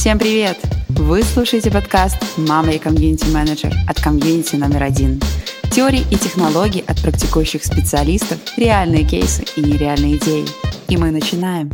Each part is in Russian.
Всем привет! Вы слушаете подкаст «Мама и комьюнити-менеджер» от комьюнити номер один. Теории и технологии от практикующих специалистов, реальные кейсы и нереальные идеи. И мы начинаем.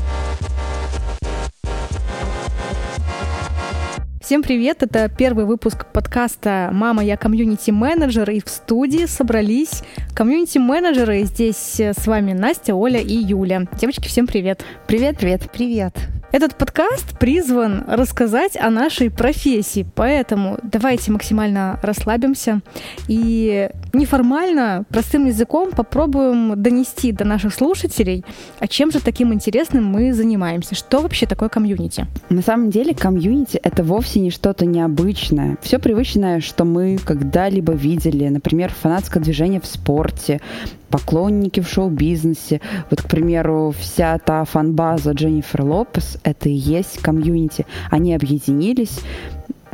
Всем привет! Это первый выпуск подкаста «Мама, я комьюнити-менеджер» и в студии собрались комьюнити-менеджеры. Здесь с вами Настя, Оля и Юля. Девочки, всем привет! Привет, привет! Привет! Этот подкаст призван рассказать о нашей профессии, поэтому давайте максимально расслабимся и неформально, простым языком попробуем донести до наших слушателей, а чем же таким интересным мы занимаемся, что вообще такое комьюнити. На самом деле комьюнити — это вовсе не что-то необычное. Все привычное, что мы когда-либо видели, например, фанатское движение в спорте, поклонники в шоу-бизнесе. Вот, к примеру, вся та фан-база Дженнифер Лопес — это и есть комьюнити. Они объединились,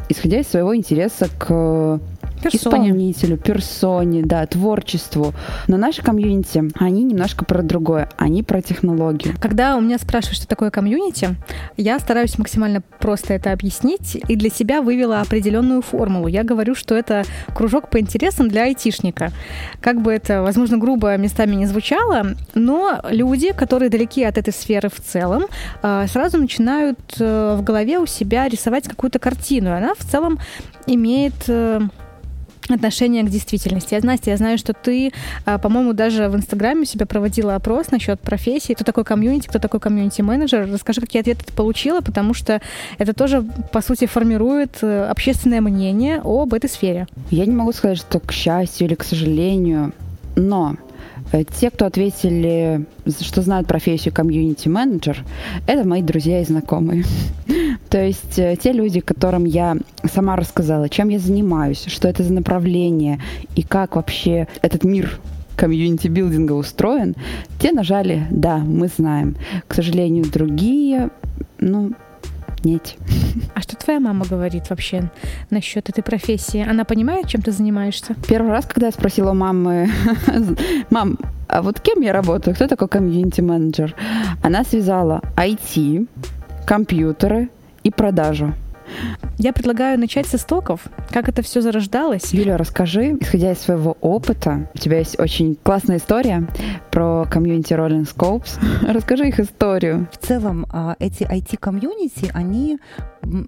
исходя из своего интереса к персоне. исполнителю, персоне, да, творчеству. Но наши комьюнити, они немножко про другое, они про технологию. Когда у меня спрашивают, что такое комьюнити, я стараюсь максимально просто это объяснить и для себя вывела определенную формулу. Я говорю, что это кружок по интересам для айтишника. Как бы это, возможно, грубо местами не звучало, но люди, которые далеки от этой сферы в целом, а, сразу начинают э, в голове у себя рисовать какую-то картину. И она в целом имеет э, отношение к действительности. Я, Настя, я знаю, что ты, а, по-моему, даже в Инстаграме у себя проводила опрос насчет профессии. Кто такой комьюнити, кто такой комьюнити-менеджер. Расскажи, какие ответы ты получила, потому что это тоже, по сути, формирует э, общественное мнение об этой сфере. Я не могу сказать, что к счастью или к сожалению, но те, кто ответили, что знают профессию комьюнити-менеджер, это мои друзья и знакомые. То есть э, те люди, которым я сама рассказала, чем я занимаюсь, что это за направление и как вообще этот мир комьюнити-билдинга устроен, те нажали «Да, мы знаем». К сожалению, другие, ну, нет. А что твоя мама говорит вообще насчет этой профессии? Она понимает, чем ты занимаешься? Первый раз, когда я спросила мамы, мам, а вот кем я работаю? Кто такой комьюнити-менеджер? Она связала IT, компьютеры и продажу. Я предлагаю начать с истоков. Как это все зарождалось? Юля, расскажи, исходя из своего опыта, у тебя есть очень классная история про комьюнити Rolling Scopes. расскажи их историю. В целом, а, эти IT-комьюнити, они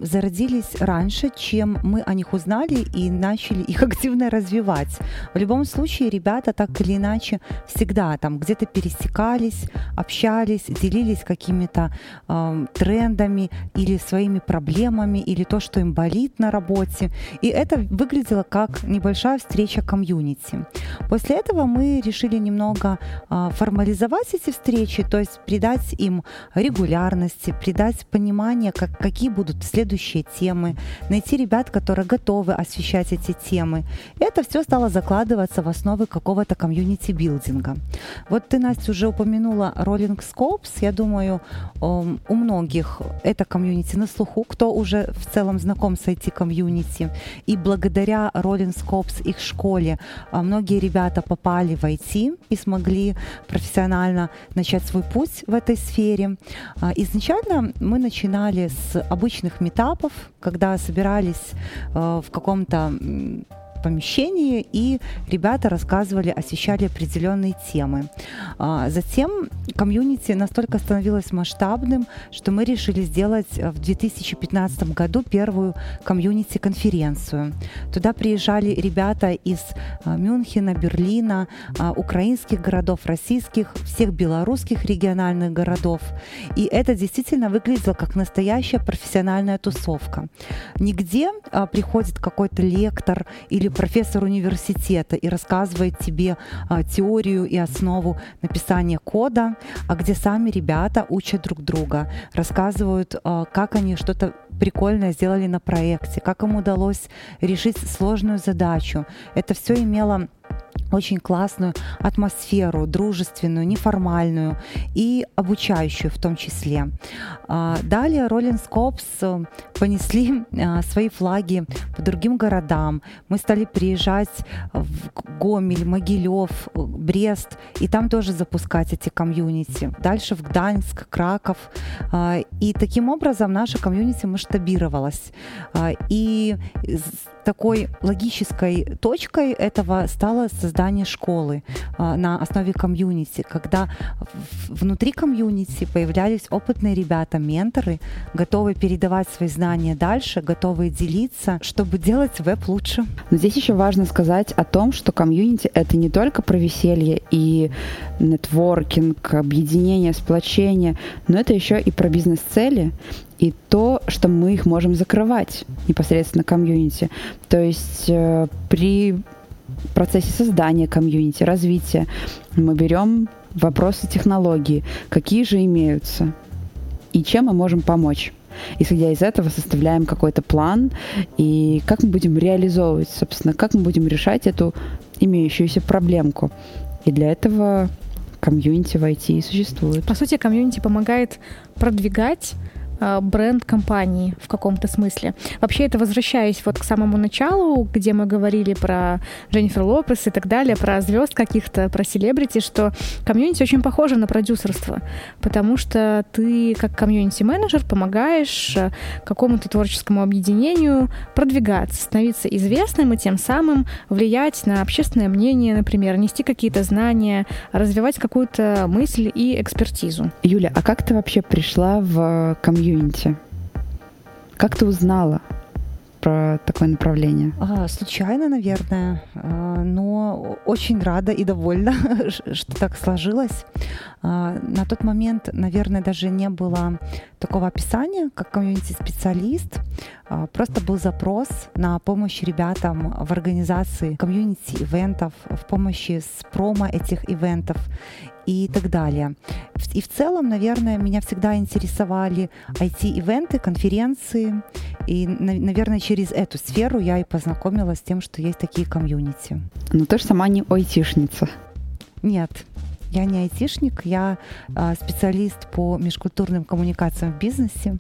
зародились раньше, чем мы о них узнали и начали их активно развивать. В любом случае, ребята так или иначе всегда там где-то пересекались, общались, делились какими-то э, трендами или своими проблемами, или то, что им болит на работе. И это выглядело как небольшая встреча комьюнити. После этого мы решили немного э, формализовать эти встречи, то есть придать им регулярности, придать понимание, как, какие будут следующие темы, найти ребят, которые готовы освещать эти темы. Это все стало закладываться в основы какого-то комьюнити-билдинга. Вот ты, Настя, уже упомянула Rolling Scopes. Я думаю, у многих это комьюнити на слуху, кто уже в целом знаком с IT-комьюнити. И благодаря Rolling Scopes, их школе, а, многие ребята попали в IT и смогли профессионально начать свой путь в этой сфере. А, изначально мы начинали с обычных разных метапов, когда собирались э, в каком-то помещении, и ребята рассказывали, освещали определенные темы. А, затем комьюнити настолько становилось масштабным, что мы решили сделать в 2015 году первую комьюнити-конференцию. Туда приезжали ребята из а, Мюнхена, Берлина, а, украинских городов, российских, всех белорусских региональных городов. И это действительно выглядело как настоящая профессиональная тусовка. Нигде приходит какой-то лектор или профессор университета и рассказывает тебе а, теорию и основу написания кода, а где сами ребята учат друг друга, рассказывают, а, как они что-то прикольное сделали на проекте, как им удалось решить сложную задачу. Это все имело очень классную атмосферу, дружественную, неформальную и обучающую в том числе. А, далее Rolling Scopes э, понесли а, свои флаги по другим городам. Мы стали приезжать в Гомель, Могилев, Брест, и там тоже запускать эти комьюнити. Дальше в Гданьск, Краков. А, и таким образом наша комьюнити масштабировалась. И такой логической точкой этого стало создание школы а, на основе комьюнити, когда внутри комьюнити появлялись опытные ребята, менторы, готовые передавать свои знания дальше, готовые делиться, чтобы делать веб лучше. Но здесь еще важно сказать о том, что комьюнити — это не только про веселье и нетворкинг, объединение, сплочение, но это еще и про бизнес-цели, и то, что мы их можем закрывать непосредственно комьюнити. То есть э, при процессе создания комьюнити, развития мы берем вопросы технологии, какие же имеются и чем мы можем помочь. Исходя из этого составляем какой-то план и как мы будем реализовывать, собственно, как мы будем решать эту имеющуюся проблемку. И для этого комьюнити в IT существует. По сути, комьюнити помогает продвигать бренд компании в каком-то смысле. Вообще это возвращаясь вот к самому началу, где мы говорили про Дженнифер Лопес и так далее, про звезд каких-то, про селебрити, что комьюнити очень похоже на продюсерство, потому что ты как комьюнити-менеджер помогаешь э, какому-то творческому объединению продвигаться, становиться известным и тем самым влиять на общественное мнение, например, нести какие-то знания, развивать какую-то мысль и экспертизу. Юля, а как ты вообще пришла в комьюнити? Комьюнити? Как ты узнала про такое направление? А, случайно, наверное, а, но очень рада и довольна, что так сложилось. А, на тот момент, наверное, даже не было такого описания, как комьюнити-специалист. А, просто был запрос на помощь ребятам в организации комьюнити-ивентов, в помощи с промо этих ивентов и так далее. И в целом, наверное, меня всегда интересовали IT-ивенты, конференции. И, наверное, через эту сферу я и познакомилась с тем, что есть такие комьюнити. Но ты же сама не айтишница. Нет, я не айтишник, я а, специалист по межкультурным коммуникациям в бизнесе.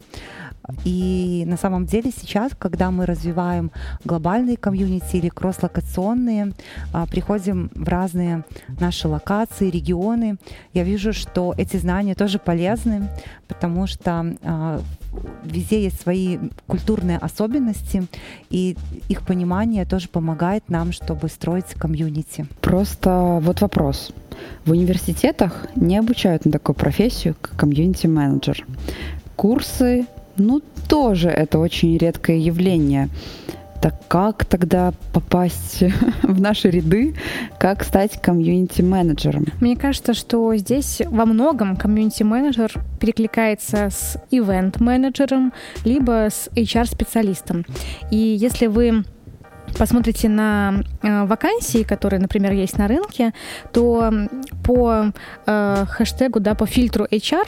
И на самом деле сейчас, когда мы развиваем глобальные комьюнити или кросс-локационные, а, приходим в разные наши локации, регионы, я вижу, что эти знания тоже полезны, потому что а, везде есть свои культурные особенности, и их понимание тоже помогает нам, чтобы строить комьюнити. Просто вот вопрос. В университетах не обучают на такую профессию, как комьюнити-менеджер. Курсы ну, тоже это очень редкое явление. Так как тогда попасть в наши ряды, как стать комьюнити-менеджером? Мне кажется, что здесь во многом комьюнити-менеджер перекликается с ивент-менеджером, либо с HR-специалистом. И если вы посмотрите на э, вакансии, которые, например, есть на рынке, то по э, хэштегу, да, по фильтру HR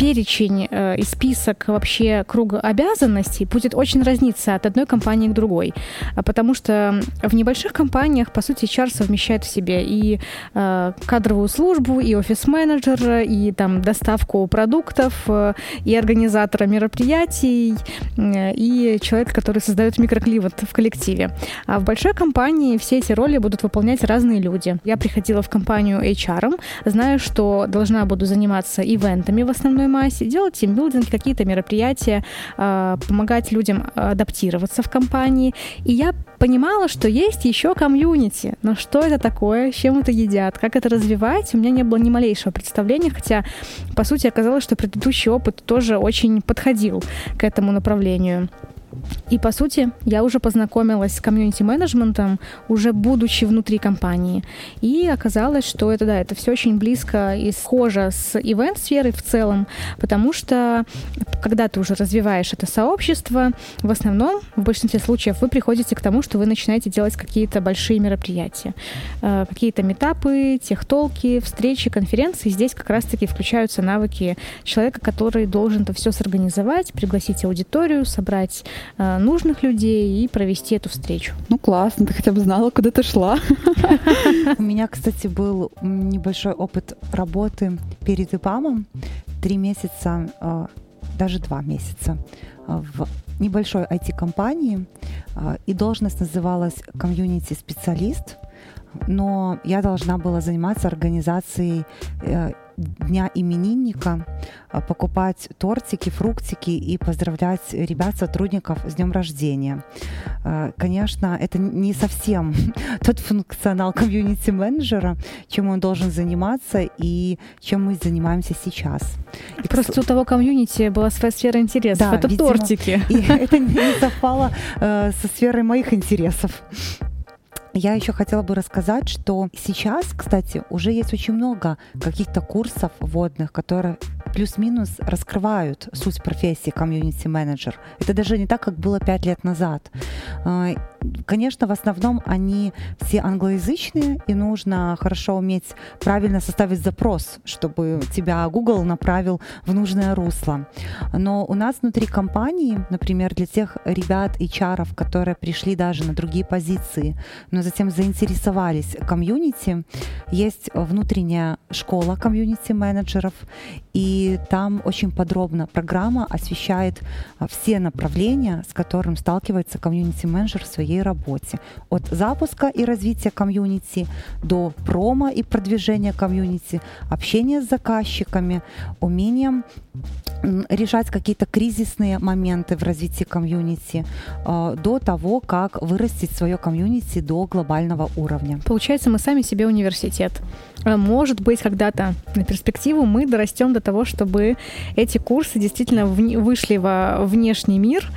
перечень э, и список вообще круга обязанностей будет очень разниться от одной компании к другой. А потому что в небольших компаниях, по сути, HR совмещает в себе и э, кадровую службу, и офис-менеджера, и там доставку продуктов, э, и организатора мероприятий, и человека, который создает микроклимат в коллективе. А в большой компании все эти роли будут выполнять разные люди. Я приходила в компанию HR, знаю, что должна буду заниматься ивентами в основной массе, делать тимбилдинг, какие-то мероприятия, а, помогать людям адаптироваться в компании. И я понимала, что есть еще комьюнити. Но что это такое, чем это едят, как это развивать, у меня не было ни малейшего представления, хотя, по сути, оказалось, что предыдущий опыт тоже очень подходил к этому направлению. И, по сути, я уже познакомилась с комьюнити-менеджментом, уже будучи внутри компании. И оказалось, что это, да, это все очень близко и схоже с ивент-сферой в целом, потому что, когда ты уже развиваешь это сообщество, в основном, в большинстве случаев, вы приходите к тому, что вы начинаете делать какие-то большие мероприятия. Э, какие-то метапы, техтолки, встречи, конференции. Здесь как раз-таки включаются навыки человека, который должен это все сорганизовать, пригласить аудиторию, собрать нужных людей и провести эту встречу. Ну классно, ты хотя бы знала, куда ты шла. У меня, кстати, был небольшой опыт работы перед ИПАМом. Три месяца, э, даже два месяца э, в небольшой IT-компании, и должность называлась комьюнити-специалист, но я должна была заниматься организацией дня именинника, а, покупать тортики, фруктики и поздравлять ребят, сотрудников с днем рождения. А, конечно, это не совсем тот функционал комьюнити-менеджера, чем он должен заниматься и чем мы занимаемся сейчас. И Просто у того комьюнити была своя сфера интересов. Да, это видимо, тортики. И это не совпало э, со сферой моих интересов. Я еще хотела бы рассказать, что сейчас, кстати, уже есть очень много каких-то курсов вводных, которые плюс-минус раскрывают суть профессии комьюнити-менеджер. Это даже не так, как было пять лет назад. А, конечно, в основном они все англоязычные, и нужно хорошо уметь правильно составить запрос, чтобы тебя Google направил в нужное русло. Но у нас внутри компании, например, для тех ребят и чаров, которые пришли даже на другие позиции, но затем заинтересовались комьюнити, есть внутренняя школа комьюнити-менеджеров, и там очень подробно программа освещает а, все направления, с которым сталкивается комьюнити-менеджер в своей работе. От запуска и развития комьюнити до промо и продвижения комьюнити, общения с заказчиками, умением решать какие-то кризисные моменты в развитии комьюнити, а, до того, как вырастить свое комьюнити до глобального уровня. Получается, мы сами себе университет. А, может быть, когда-то на перспективу мы дорастем до того, чтобы эти курсы действительно вышли во внешний мир,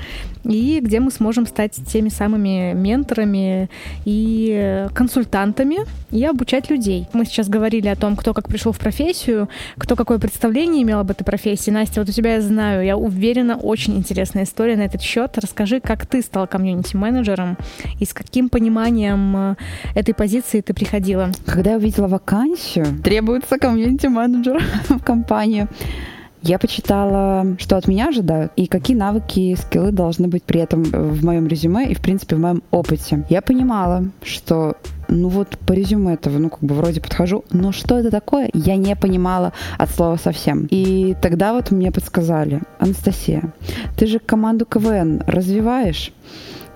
и где мы сможем стать теми самыми менторами и консультантами и обучать людей. Мы сейчас говорили о том, кто как пришел в профессию, кто какое представление имел об этой профессии. Настя, вот у тебя я знаю, я уверена, очень интересная история на этот счет. Расскажи, как ты стала комьюнити-менеджером и с каким пониманием э, этой позиции ты приходила? Когда я увидела вакансию, требуется комьюнити-менеджер в компанию, я почитала, что от меня ожидают и какие навыки и скиллы должны быть при этом в моем резюме и, в принципе, в моем опыте. Я понимала, что ну вот по резюме этого, ну как бы вроде подхожу, но что это такое, я не понимала от слова совсем. И тогда вот мне подсказали, Анастасия, ты же команду КВН развиваешь,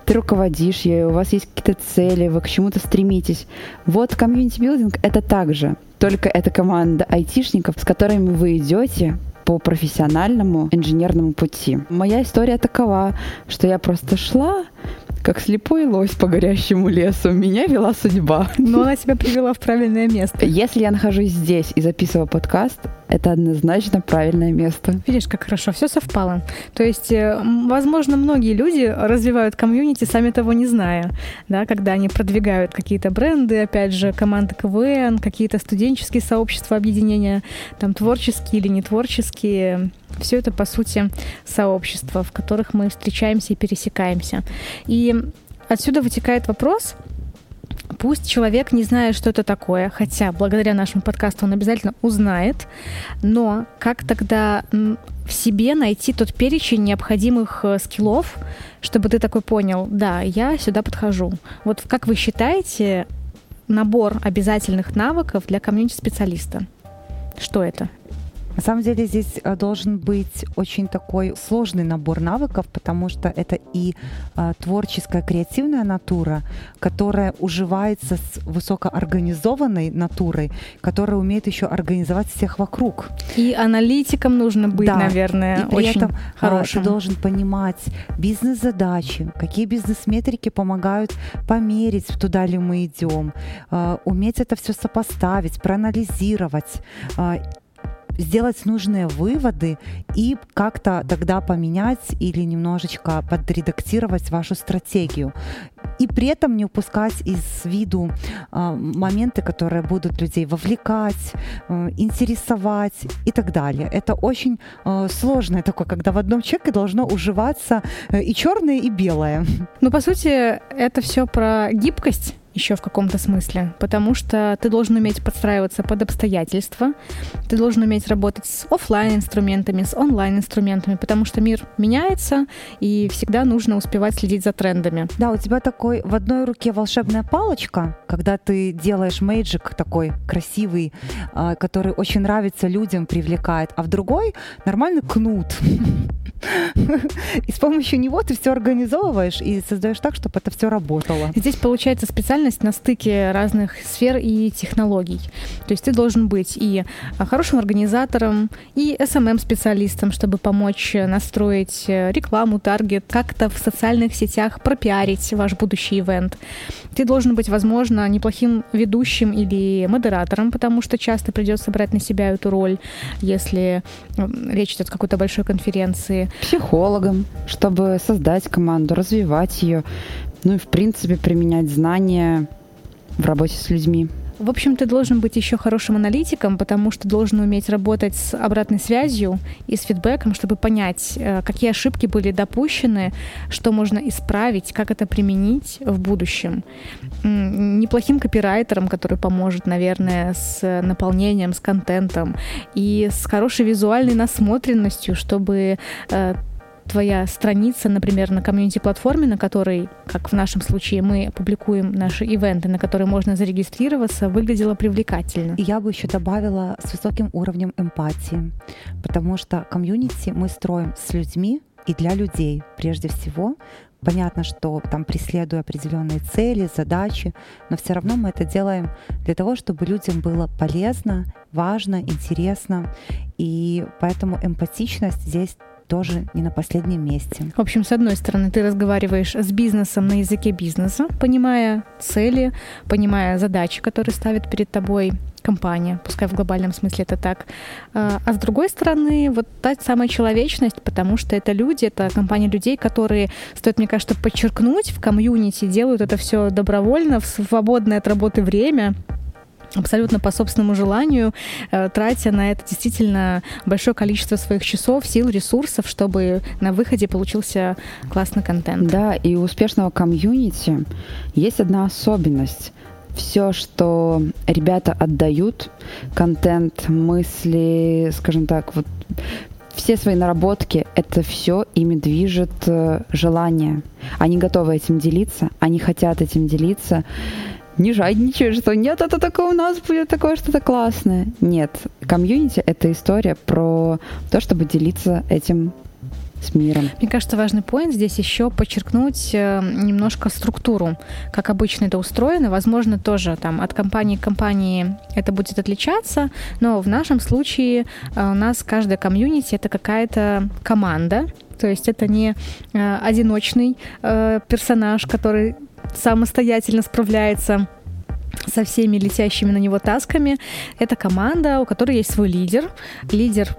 ты руководишь ей, у вас есть какие-то цели, вы к чему-то стремитесь. Вот комьюнити-билдинг — это также. Только это команда айтишников, с которыми вы идете по профессиональному инженерному пути. Моя история такова, что я просто шла, как слепой лось по горящему лесу. Меня вела судьба. Но она тебя привела в правильное место. Если я нахожусь здесь и записываю подкаст, это однозначно правильное место. Видишь, как хорошо, все совпало. То есть, э, возможно, многие люди развивают комьюнити, сами того не зная, да, когда они продвигают какие-то бренды, опять же, команды КВН, какие-то студенческие сообщества, объединения, там, творческие или не творческие. Все это, по сути, сообщества, в которых мы встречаемся и пересекаемся. И отсюда вытекает вопрос, Пусть человек не знает, что это такое, хотя благодаря нашему подкасту он обязательно узнает, но как тогда в себе найти тот перечень необходимых э, скиллов, чтобы ты такой понял, да, я сюда подхожу. Вот как вы считаете набор обязательных навыков для комьюнити-специалиста? Что это? На самом деле здесь э, должен быть очень такой сложный набор навыков, потому что это и а, творческая, креативная натура, которая уживается с высокоорганизованной натурой, которая умеет еще организовать всех вокруг. И аналитиком нужно быть, да. наверное, и при очень этом а, хорошим. ты должен понимать бизнес-задачи, какие бизнес-метрики помогают померить, туда ли мы идем, уметь это все сопоставить, проанализировать сделать нужные выводы и как-то тогда поменять или немножечко подредактировать вашу стратегию. И при этом не упускать из виду э, моменты, которые будут людей вовлекать, э, интересовать и так далее. Это очень э, сложное такое, когда в одном человеке должно уживаться э, и черное, и белое. Ну, по сути, это все про гибкость еще в каком-то смысле, потому что ты должен уметь подстраиваться под обстоятельства, ты должен уметь работать с офлайн инструментами, с онлайн инструментами, потому что мир меняется, и всегда нужно успевать следить за трендами. Да, у тебя такой в одной руке волшебная палочка, когда ты делаешь мейджик такой красивый, а, который очень нравится людям, привлекает, а в другой нормальный кнут. И с помощью него ты все организовываешь и создаешь так, чтобы это все работало. Здесь получается специальность на стыке разных сфер и технологий. То есть ты должен быть и а, хорошим организатором, и SMM-специалистом, чтобы помочь настроить э, рекламу, таргет, как-то в социальных сетях пропиарить ваш будущий ивент. Ты должен быть, возможно, неплохим ведущим или модератором, потому что часто придется брать на себя эту роль, если речь идет о какой-то большой конференции. Психологом, чтобы создать команду, развивать ее, ну и, в принципе, применять знания в работе с людьми. В общем, ты должен быть еще хорошим аналитиком, потому что должен уметь работать с обратной связью и с фидбэком, чтобы понять, э, какие ошибки были допущены, что можно исправить, как это применить в будущем. Неплохим копирайтером, который поможет, наверное, с наполнением, с контентом и с хорошей визуальной насмотренностью, чтобы э, твоя страница, например, на комьюнити-платформе, на которой, как в нашем случае, мы публикуем наши ивенты, на которые можно зарегистрироваться, выглядела привлекательно. Я бы еще добавила с высоким уровнем эмпатии, потому что комьюнити мы строим с людьми и для людей прежде всего. Понятно, что там преследуя определенные цели, задачи, но все равно мы это делаем для того, чтобы людям было полезно, важно, интересно. И поэтому эмпатичность здесь тоже не на последнем месте. В общем, с одной стороны, ты разговариваешь с бизнесом на языке бизнеса, понимая цели, понимая задачи, которые ставит перед тобой компания, пускай в глобальном смысле это так. А, а с другой стороны, вот та самая человечность, потому что это люди, это компания людей, которые, стоит, мне кажется, подчеркнуть, в комьюнити делают это все добровольно, в свободное от работы время, абсолютно по собственному желанию, э, тратя на это действительно большое количество своих часов, сил, ресурсов, чтобы на выходе получился классный контент. Да, и у успешного комьюнити есть одна особенность все, что ребята отдают, контент, мысли, скажем так, вот все свои наработки, это все ими движет э, желание. Они готовы этим делиться, они хотят этим делиться не жадничаю, что нет, это такое у нас будет такое что-то классное. Нет, комьюнити — это история про то, чтобы делиться этим с миром. Мне кажется, важный поинт здесь еще подчеркнуть э, немножко структуру, как обычно это устроено. Возможно, тоже там от компании к компании это будет отличаться, но в нашем случае э, у нас каждая комьюнити это какая-то команда, то есть это не э, одиночный персонаж, который самостоятельно справляется со всеми летящими на него тасками. Это команда, у которой есть свой лидер. Лидер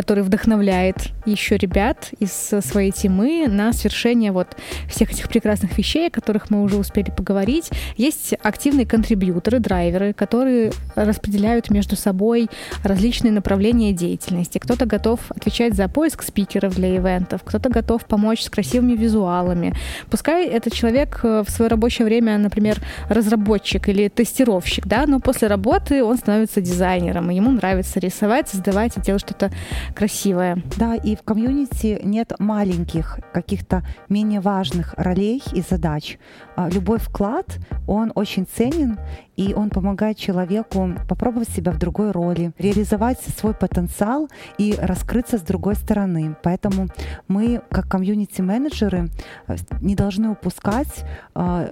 который вдохновляет еще ребят из своей темы на свершение вот всех этих прекрасных вещей, о которых мы уже успели поговорить. Есть активные контрибьюторы, драйверы, которые распределяют между собой различные направления деятельности. Кто-то готов отвечать за поиск спикеров для ивентов, кто-то готов помочь с красивыми визуалами. Пускай этот человек э, в свое рабочее время, например, разработчик или тестировщик, да, но после работы он становится дизайнером, и ему нравится рисовать, создавать и делать что-то красивое. Да, и в комьюнити нет маленьких каких-то менее важных ролей и задач. А, любой вклад, он очень ценен, и он помогает человеку попробовать себя в другой роли, реализовать свой потенциал и раскрыться с другой стороны. Поэтому мы, как комьюнити-менеджеры, э, не должны упускать а,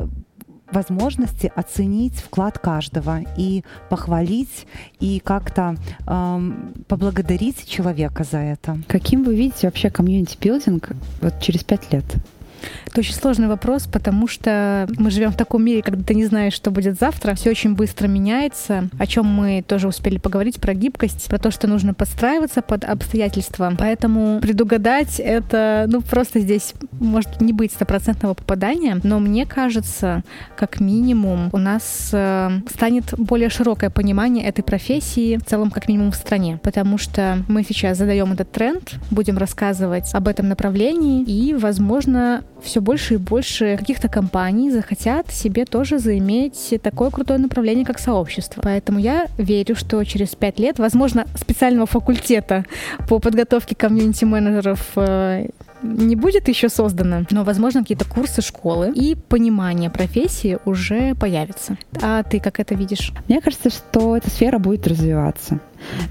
возможности оценить вклад каждого и похвалить и как-то эм, поблагодарить человека за это. Каким вы видите вообще community building вот через пять лет? Это очень сложный вопрос, потому что мы живем в таком мире, когда ты не знаешь, что будет завтра. Все очень быстро меняется, о чем мы тоже успели поговорить про гибкость, про то, что нужно подстраиваться под обстоятельства. Поэтому предугадать это, ну, просто здесь может не быть стопроцентного попадания, но мне кажется, как минимум у нас э, станет более широкое понимание этой профессии в целом, как минимум в стране, потому что мы сейчас задаем этот тренд, будем рассказывать об этом направлении и, возможно, все больше и больше каких-то компаний захотят себе тоже заиметь такое крутое направление, как сообщество. Поэтому я верю, что через пять лет, возможно, специального факультета по подготовке комьюнити-менеджеров э, не будет еще создано, но, возможно, какие-то курсы школы и понимание профессии уже появится. А ты как это видишь? Мне кажется, что эта сфера будет развиваться.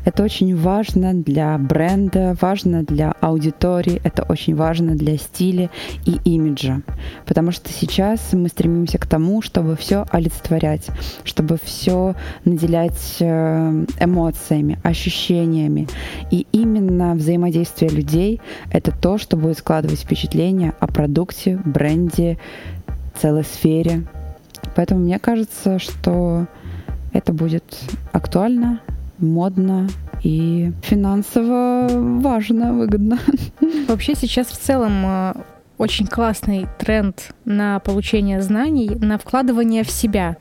Это очень важно для бренда, важно для аудитории, это очень важно для стиля и имиджа. Потому что сейчас мы стремимся к тому, чтобы все олицетворять, чтобы все наделять э, эмоциями, ощущениями. И именно взаимодействие людей — это то, что будет складывать впечатление о продукте, бренде, целой сфере. Поэтому мне кажется, что это будет актуально, модно и финансово важно, выгодно. Вообще сейчас в целом э, очень классный тренд на получение знаний, на вкладывание в себя.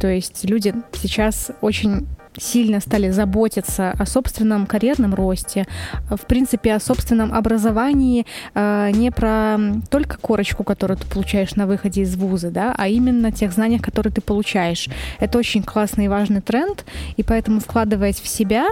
То есть люди сейчас очень сильно стали заботиться о собственном карьерном росте, в принципе, о собственном образовании, э, не про только корочку, которую ты получаешь на выходе из вуза, да, а именно тех знаниях, которые ты получаешь. Это очень классный и важный тренд, и поэтому вкладываясь в себя,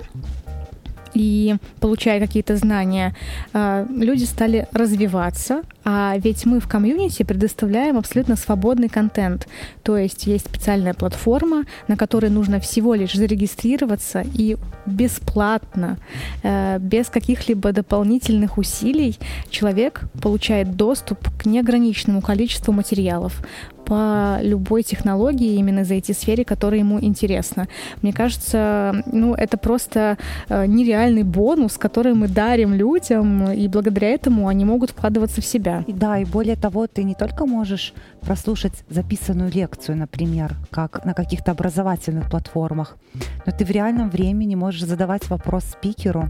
и получая какие-то знания, э, люди стали развиваться, а ведь мы в комьюнити предоставляем абсолютно свободный контент. То есть есть специальная платформа, на которой нужно всего лишь зарегистрироваться и бесплатно, э, без каких-либо дополнительных усилий человек получает доступ к неограниченному количеству материалов по любой технологии именно за эти сфере, которая ему интересна. Мне кажется, ну, это просто э, нереальный бонус, который мы дарим людям, и благодаря этому они могут вкладываться в себя. Да, и более того, ты не только можешь прослушать записанную лекцию, например, как на каких-то образовательных платформах, но ты в реальном времени можешь задавать вопрос спикеру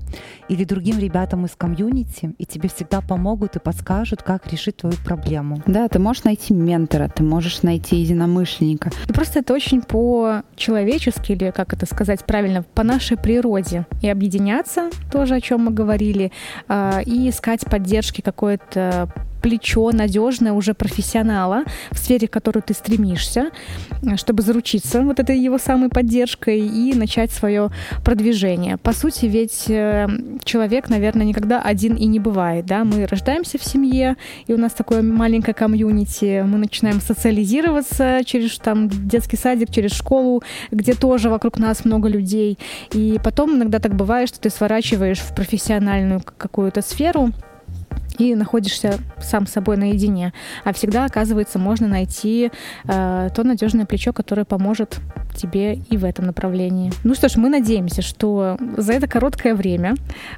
или другим ребятам из комьюнити, и тебе всегда помогут и подскажут, как решить твою проблему. Да, ты можешь найти ментора, ты можешь можешь найти единомышленника. И просто это очень по-человечески, или как это сказать правильно, по нашей природе. И объединяться, тоже о чем мы говорили, а, и искать поддержки какой-то плечо надежное уже профессионала в сфере, в которую ты стремишься, чтобы заручиться вот этой его самой поддержкой и начать свое продвижение. По сути, ведь э, человек, наверное, никогда один и не бывает, да, мы рождаемся в семье, и у нас такое маленькое комьюнити, мы начинаем социализироваться через там детский садик, через школу, где тоже вокруг нас много людей, и потом иногда так бывает, что ты сворачиваешь в профессиональную какую-то сферу, и находишься сам с собой наедине. А всегда, оказывается, можно найти э, то надежное плечо, которое поможет тебе и в этом направлении. Ну что ж, мы надеемся, что за это короткое время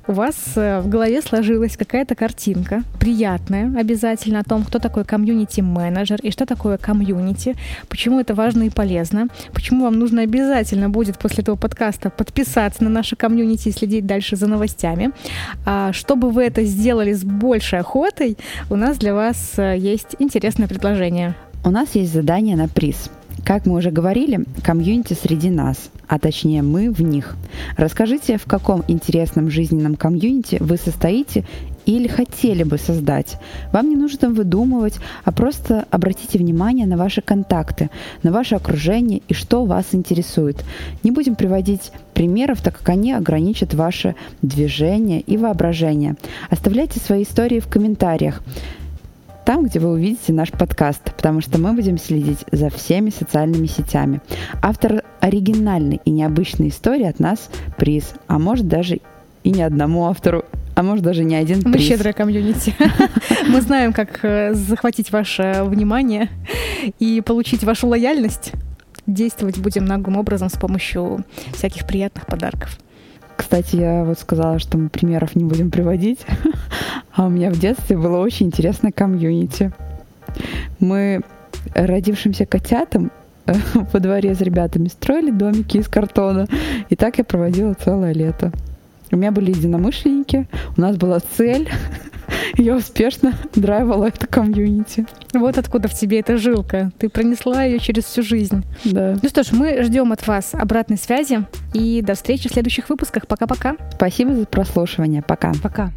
у вас э, в голове сложилась какая-то картинка, приятная обязательно, о том, кто такой комьюнити-менеджер и что такое комьюнити, почему это важно и полезно, почему вам нужно обязательно будет после этого подкаста подписаться на наше комьюнити и следить дальше за новостями. А чтобы вы это сделали с большей охотой, у нас для вас э, есть интересное предложение. У нас есть задание на приз – как мы уже говорили, комьюнити среди нас, а точнее мы в них. Расскажите, в каком интересном жизненном комьюнити вы состоите или хотели бы создать. Вам не нужно выдумывать, а просто обратите внимание на ваши контакты, на ваше окружение и что вас интересует. Не будем приводить примеров, так как они ограничат ваше движение и воображение. Оставляйте свои истории в комментариях там, где вы увидите наш подкаст, потому что мы будем следить за всеми социальными сетями. Автор оригинальной и необычной истории от нас приз, а может даже и не одному автору, а может даже не один приз. Мы щедрая комьюнити. Мы знаем, как э, захватить ваше внимание и получить вашу лояльность. Действовать будем наглым образом с помощью всяких приятных подарков. Кстати, я вот сказала, что мы примеров не будем приводить, а у меня в детстве было очень интересное комьюнити. Мы родившимся котятам э, во дворе с ребятами строили домики из картона. И так я проводила целое лето. У меня были единомышленники, у нас была цель я успешно драйвала это комьюнити. Вот откуда в тебе эта жилка. Ты пронесла ее через всю жизнь. Да. Ну что ж, мы ждем от вас обратной связи и до встречи в следующих выпусках. Пока-пока. Спасибо за прослушивание. Пока. Пока.